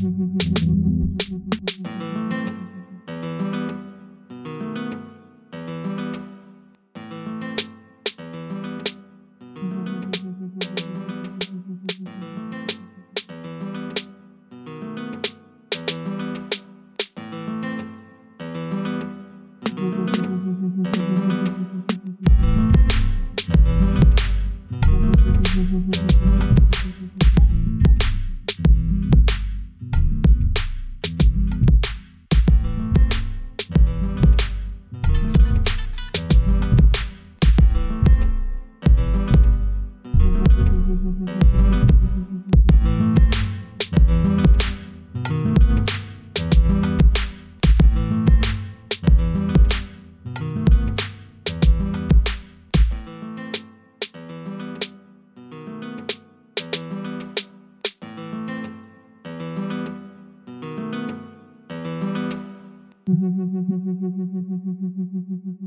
Mm-hmm.